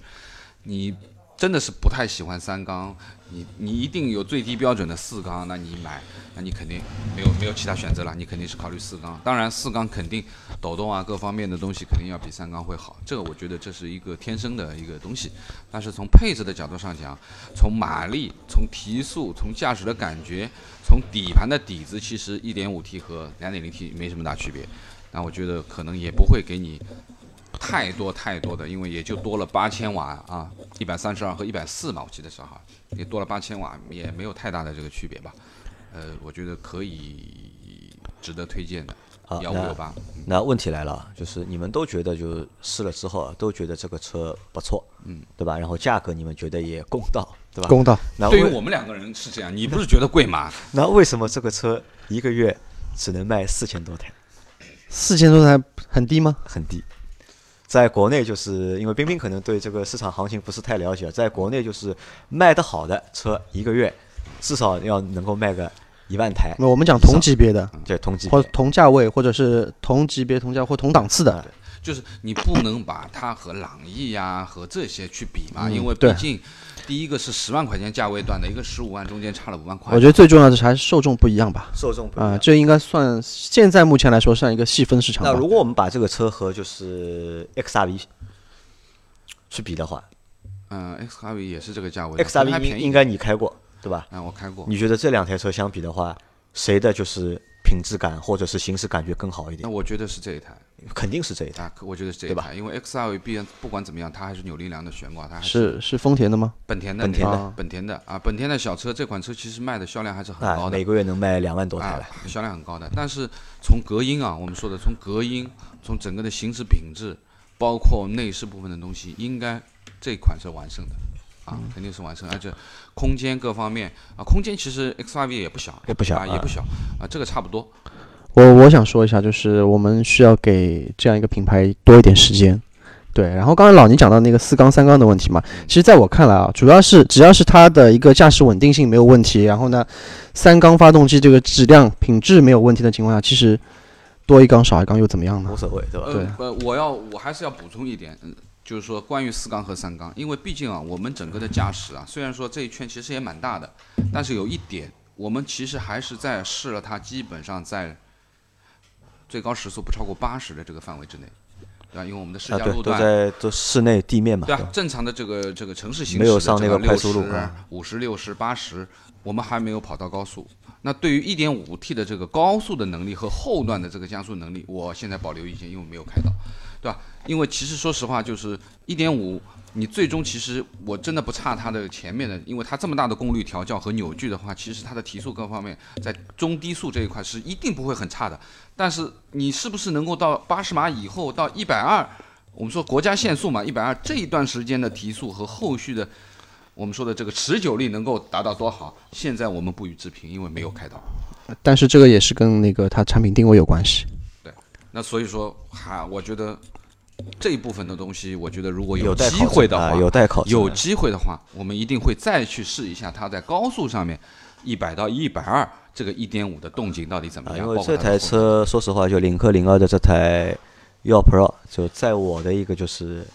你真的是不太喜欢三缸，你你一定有最低标准的四缸，那你买，那你肯定没有没有其他选择了，你肯定是考虑四缸。当然，四缸肯定抖动啊各方面的东西肯定要比三缸会好，这个我觉得这是一个天生的一个东西。但是从配置的角度上讲，从马力、从提速、从驾驶的感觉、从底盘的底子，其实 1.5T 和 2.0T 没什么大区别。那我觉得可能也不会给你太多太多的，因为也就多了八千瓦啊，一百三十二和一百四嘛，我记得是哈，也多了八千瓦，也没有太大的这个区别吧。呃，我觉得可以值得推荐的，好，那幺五六八。那问题来了啊，就是你们都觉得就是试了之后啊，都觉得这个车不错，嗯，对吧？然后价格你们觉得也公道，对吧？公道。那对于我们两个人是这样，你不是觉得贵吗？那为什么这个车一个月只能卖四千多台，四千多台很低吗？很低？在国内，就是因为冰冰可能对这个市场行情不是太了解，在国内就是卖得好的车，一个月至少要能够卖个一万台，那我们讲同级别的，对同级或。同价位，或者是同级别、同价或同档次的。就是你不能把它和朗逸呀、和这些去比嘛，因为毕竟第一个是十万块钱价位段的，一个十五万中间差了五万块。我觉得最重要的是还是受众不一样吧。受众不一样啊，这应该算现在目前来说算一个细分市场。那如果我们把这个车和就是 XRV 去比的话嗯，X R V 也是这个价位，XRV 便宜。应应该你开过对吧？嗯，我开过。你觉得这两台车相比的话，谁的就是品质感或者是行驶感觉更好一点？那我觉得是这一台肯定是这一台。啊，我觉得是这一台，因为 X R V 毕竟不管怎么样，它还是扭力梁的悬挂，它还是是丰田的吗？本田的本田的本田的啊，本田的小车这款车其实卖的销量还是很啊，高的每。个月能卖两万多台啊了。，销量很高的。但是从隔音啊，我们说的从隔音，从整个的行驶品质，包括内饰部分的东西，应该这款是完胜的。啊，肯定是完胜，而且空间各方面啊，空间其实 XRV 也不小，啊，也不小啊也不小啊，这个差不多。我我想说一下，就是我们需要给这样一个品牌多一点时间。对，然后刚才老倪讲到那个四缸三缸的问题嘛，其实在我看来啊，主要是只要是它的一个驾驶稳定性没有问题，然后呢，三缸发动机这个质量品质没有问题的情况下，其实多一缸少一缸又怎么样呢无？所谓，对吧？对呃，呃，我要我还是要补充一点，嗯，就是说关于四缸和三缸，因为毕竟啊，我们整个的驾驶啊，虽然说这一圈其实也蛮大的，但是有一点，我们其实还是在试了它，基本上在最高时速不超过八十的这个范围之内，对吧？因为我们的试驾路段。在都室内地面嘛，对啊，正常的这个这个城市行驶没有上那个快速路啊，五十六十八十，我们还没有跑到高速。那对于一点五 T 的这个高速的能力和后段的这个加速能力，我现在保留意见，因为没有开到，对吧？因为其实说实话，就是1.5，你最终其实我真的不差它的前面的，因为它这么大的功率调教和扭矩的话，其实它的提速各方面在中低速这一块是一定不会很差的。但是你是不是能够到八十码以后到一百二？我们说国家限速嘛，一百二这一段时间的提速和后续的。我们说的这个持久力能够达到多好？现在我们不予置评，因为没有开到。但是这个也是跟那个它产品定位有关系。对，那所以说还我觉得这一部分的东西，我觉得如果有机会的话，有待考，有机会的话，我们一定会再去试一下它在高速上面一百到一百二这个一点五的动静到底怎么样。因为这台车说实话，就领克零二的这台幺 Pro，就在我的一个就是。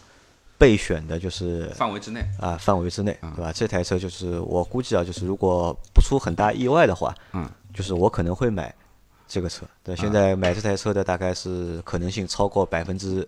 备选的就是范围之内啊，范围之内，对吧？这台车就是我估计啊，就是如果不出很大意外的话，嗯，就是我可能会买这个车。对，现在买这台车的大概是可能性超过百分之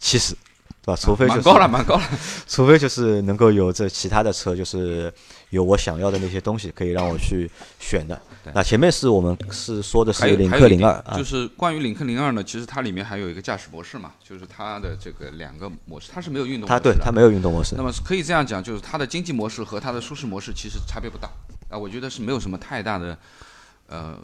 七十。对吧？除非就是高了，蛮高了。除非就是能够有这其他的车，就是有我想要的那些东西，可以让我去选的。那前面是我们是说的是领克零二，就是关于领克零二呢，其实它里面还有一个驾驶模式嘛，就是它的这个两个模式，它是没有运动。它对它没有运动模式。那么可以这样讲，就是它的经济模式和它的舒适模式其实差别不大啊，我觉得是没有什么太大的。呃，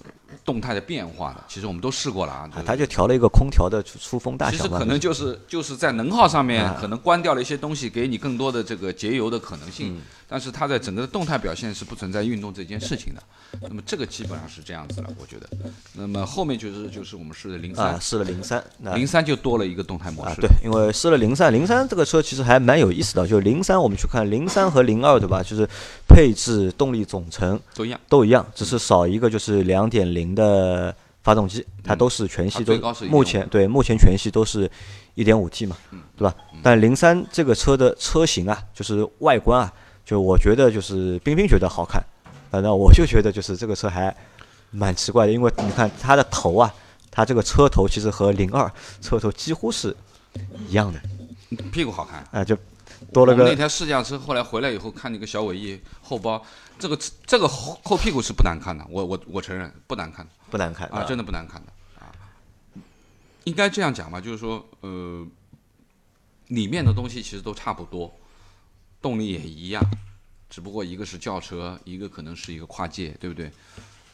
动态的变化的，其实我们都试过了啊。它就调了一个空调的出风大小。其实可能就是就是在能耗上面可能关掉了一些东西，给你更多的这个节油的可能性。但是它在整个的动态表现是不存在运动这件事情的。那么这个基本上是这样子了，我觉得。那么后面就是就是我们试的零三，试了零三，零三就多了一个动态模式。对，因为试了零三，零三这个车其实还蛮有意思的。就零三我们去看零三和零二，对吧？就是配置、动力总成都一样，都一样，只是少一个就是两点零的发动机，它都是全系都目前对目前全系都是一点五 T 嘛，对吧？但零三这个车的车型啊，就是外观啊。就我觉得就是冰冰觉得好看，反正我就觉得就是这个车还蛮奇怪的，因为你看它的头啊，它这个车头其实和零二车头几乎是一样的，屁股好看啊，就多了个那台试驾车，后来回来以后看那个小尾翼后包，这个这个后后屁股是不难看的，我我我承认不难看，不难看啊，真的不难看的啊，应该这样讲吧，就是说呃，里面的东西其实都差不多。动力也一样，只不过一个是轿车，一个可能是一个跨界，对不对？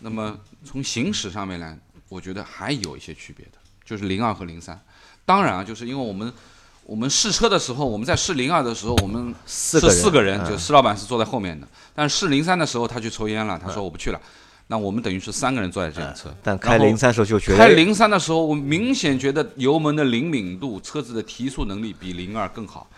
那么从行驶上面来，我觉得还有一些区别的，就是零二和零三。当然啊，就是因为我们我们试车的时候，我们在试零二的时候，我们是四个人，就施老板是坐在后面的。但试零三的时候，他去抽烟了，他说我不去了。那我们等于是三个人坐在这辆车。但开零三时候就觉得开零三的时候，我明显觉得油门的灵敏度、车子的提速能力比零二更好。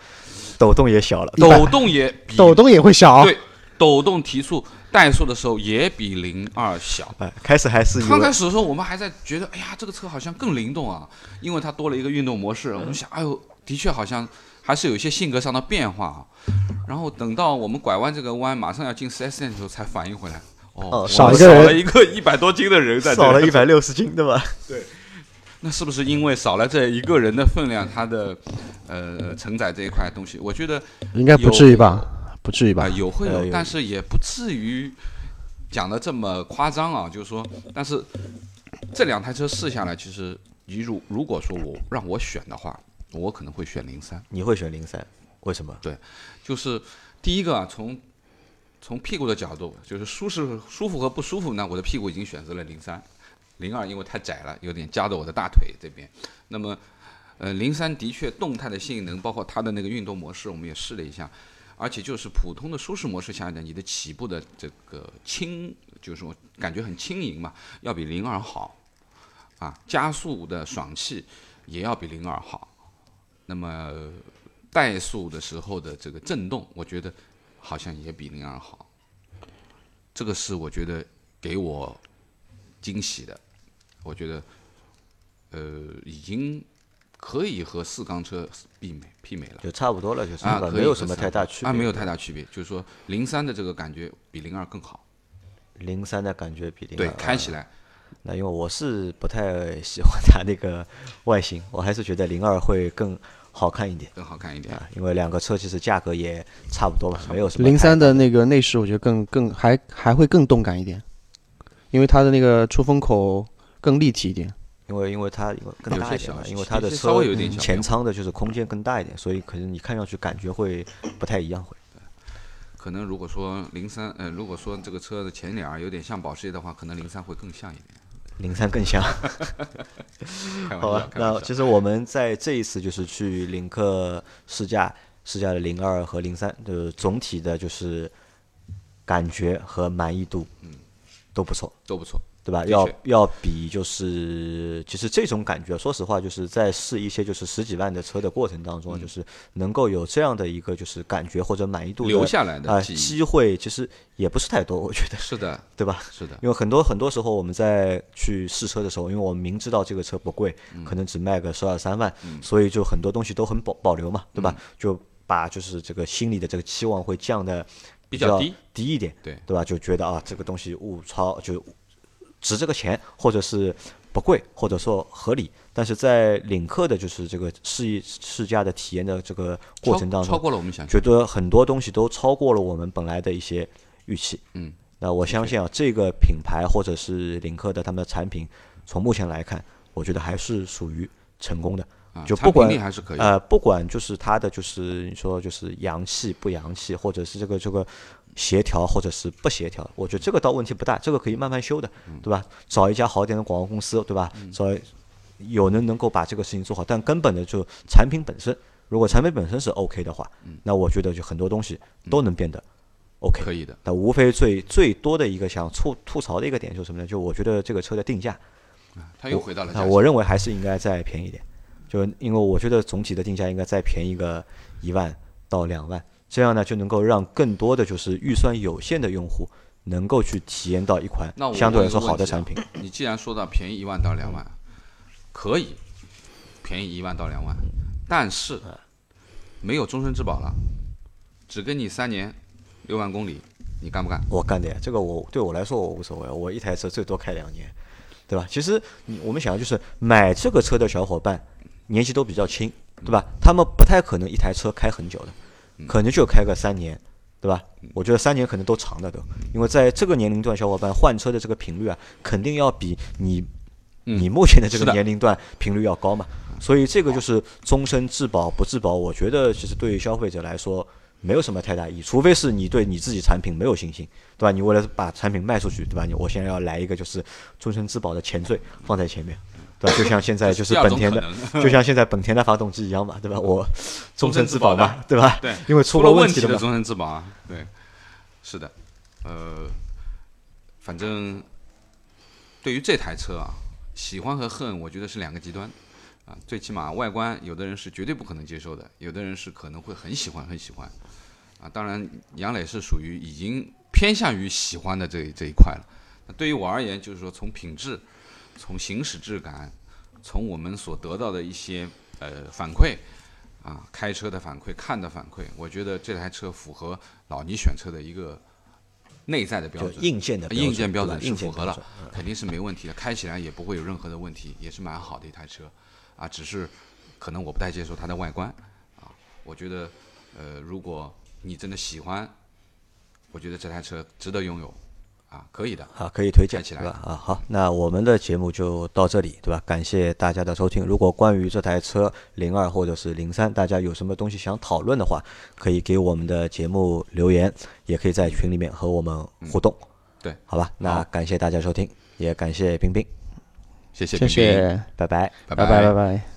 抖动也小了，抖动也抖动也会小，对，抖动提速怠速的时候也比零二小。哎，开始还是刚开始的时候，我们还在觉得，哎呀，这个车好像更灵动啊，因为它多了一个运动模式。我们想，哎呦，的确好像还是有一些性格上的变化啊。然后等到我们拐弯这个弯，马上要进四 S 店的时候，才反应回来，哦，少少了一个 一百多斤的人在，少了一百六十斤，对吧？对。那是不是因为少了这一个人的分量，它的呃承载这一块东西？我觉得应该不至于吧，不至于吧？有会有，但是也不至于讲的这么夸张啊。就是说，但是这两台车试下来，其实你如如果说我让我选的话，我可能会选零三。你会选零三？为什么？对，就是第一个啊，从从屁股的角度，就是舒适舒服和不舒服呢，我的屁股已经选择了零三。零二因为太窄了，有点夹着我的大腿这边。那么，呃，零三的确动态的性能，包括它的那个运动模式，我们也试了一下。而且就是普通的舒适模式下呢，你的起步的这个轻，就是说感觉很轻盈嘛，要比零二好。啊，加速的爽气也要比零二好。那么怠速的时候的这个震动，我觉得好像也比零二好。这个是我觉得给我惊喜的。我觉得，呃，已经可以和四缸车媲美媲美了。就差不多了，就是啊，没有什么太大区别。啊，没有太大区别，就是说零三的这个感觉比零二更好，零三的感觉比零对，开起来那因为我是不太喜欢它那个外形，我还是觉得零二会更好看一点更好看一点。啊，因为两个车其实价格也差不多吧，没有什么零太三的那个内饰，我觉得更更还还会更动感一点，因为它的那个出风口更立体一点。因为因为它因为更大一点嘛，因为它的车稍微有点小前舱的就是空间更大一点，所以可能你看上去感觉会不太一样会。可能如果说零三，呃，如果说这个车的前脸儿有点像保时捷的话，可能零三会更像一点。零三更像，开玩笑，好吧？那其实我们在这一次就是去领克试驾试驾的零二和零三，就是总体的就是感觉和满意度，嗯，都不错。都不错。对吧？要要比就是，其实这种感觉，说实话，就是在试一些就是十几万的车的过程当嗯中，就是能够有这样的一个就是感觉或者满意度留下来的啊、机会，其实也不是太多，我觉得，是的，对吧？是的，因为很多很多时候我们在去试车的时候，因为我们明知道这个车不贵，嗯可能只卖个十二三万，所以就很多东西都很保保留嘛，对嗯吧？就把就是这个心里的这个期望会降的较比较低低一点，对对吧？就觉得啊，这个东西物超就值这个钱，或者是不贵，或者说合理。但是在领克的就是这个试一试驾的体验的这个过程当超超中，过了我们想象。觉得很多东西都超过了我们本来的一些预期。嗯，那我相信啊，这个品牌或者是领克的他们的产品，从目前来看，我觉得还是属于成功的。啊就不管产品力还是可以。呃，不管就是它的就是你说就是洋气不洋气，或者是这个这个协调或者是不协调，我觉得这个倒问题不大，这个可以慢慢修的，嗯对吧？找一家好一点的广告公司，对吧？找有人能够把这个事情做好，但根本的就产品本身，如果产品本身是 OK 的话，那我觉得就很多东西都能变得 OK。嗯可以的，那无非最最多的一个想吐吐槽的一个点就是什么呢？就我觉得这个车的定价，他又回到了我认为还是应该再便宜一点，就因为我觉得总体的定价应该再便宜个一万到两万，这样呢就能够让更多的就是预算有限的用户能够去体验到一款相对来说好的产品。你既然说到便宜一万到两万，可以便宜一万到两万，但是没有终身质保了，只给你三年六万公里，你干不干？我干的呀，这个我对我来说我无所谓，我一台车最多开两年，对吧？其实你我们想就是买这个车的小伙伴年纪都比较轻，对吧？他们不太可能一台车开很久的，可能就开个三年，对吧？我觉得三年可能都长的都，因为在这个年龄段，小伙伴换车的这个频率啊，肯定要比你嗯你目前的这个年龄段频率要高嘛。所以这个就是终身质保不质保，我觉得其实对于消费者来说没有什么太大意义，除非是你对你自己产品没有信心，对吧？你为了把产品卖出去，对吧？你我现在要来一个就是终身质保的前缀放在前面，对吧？就像现在就是本田的就像现在本田的发动机一样嘛，对吧？我 终身质保嘛，对吧？对，因为出了问题的终身质保啊，对，是的，呃，反正对于这台车啊，喜欢和恨，我觉得是两个极端啊。最起码外观，有的人是绝对不可能接受的，有的人是可能会很喜欢很喜欢啊。当然，杨磊是属于已经偏向于喜欢的这这一块了。那对于我而言，就是说从品质、从行驶质感、从我们所得到的一些呃反馈。啊，开车的反馈、看的反馈，我觉得这台车符合老倪选车的一个内在的标准，硬件的硬件标准是符合了肯定是没问题的，开起来也不会有任何的问题，也是蛮好的一台车，啊，只是可能我不太接受它的外观，啊，我觉得，呃，如果你真的喜欢，我觉得这台车值得拥有，啊，可以的，好，可以推荐开起来对吧？啊，好，那我们的节目就到这里，对吧？感谢大家的收听。如果关于这台车零二或者是零三，大家有什么东西想讨论的话，可以给我们的节目留言，也可以在群里面和我们互动。对，好吧，那感谢大家收听，也感谢冰冰，谢谢，谢谢，拜拜。拜拜拜拜拜。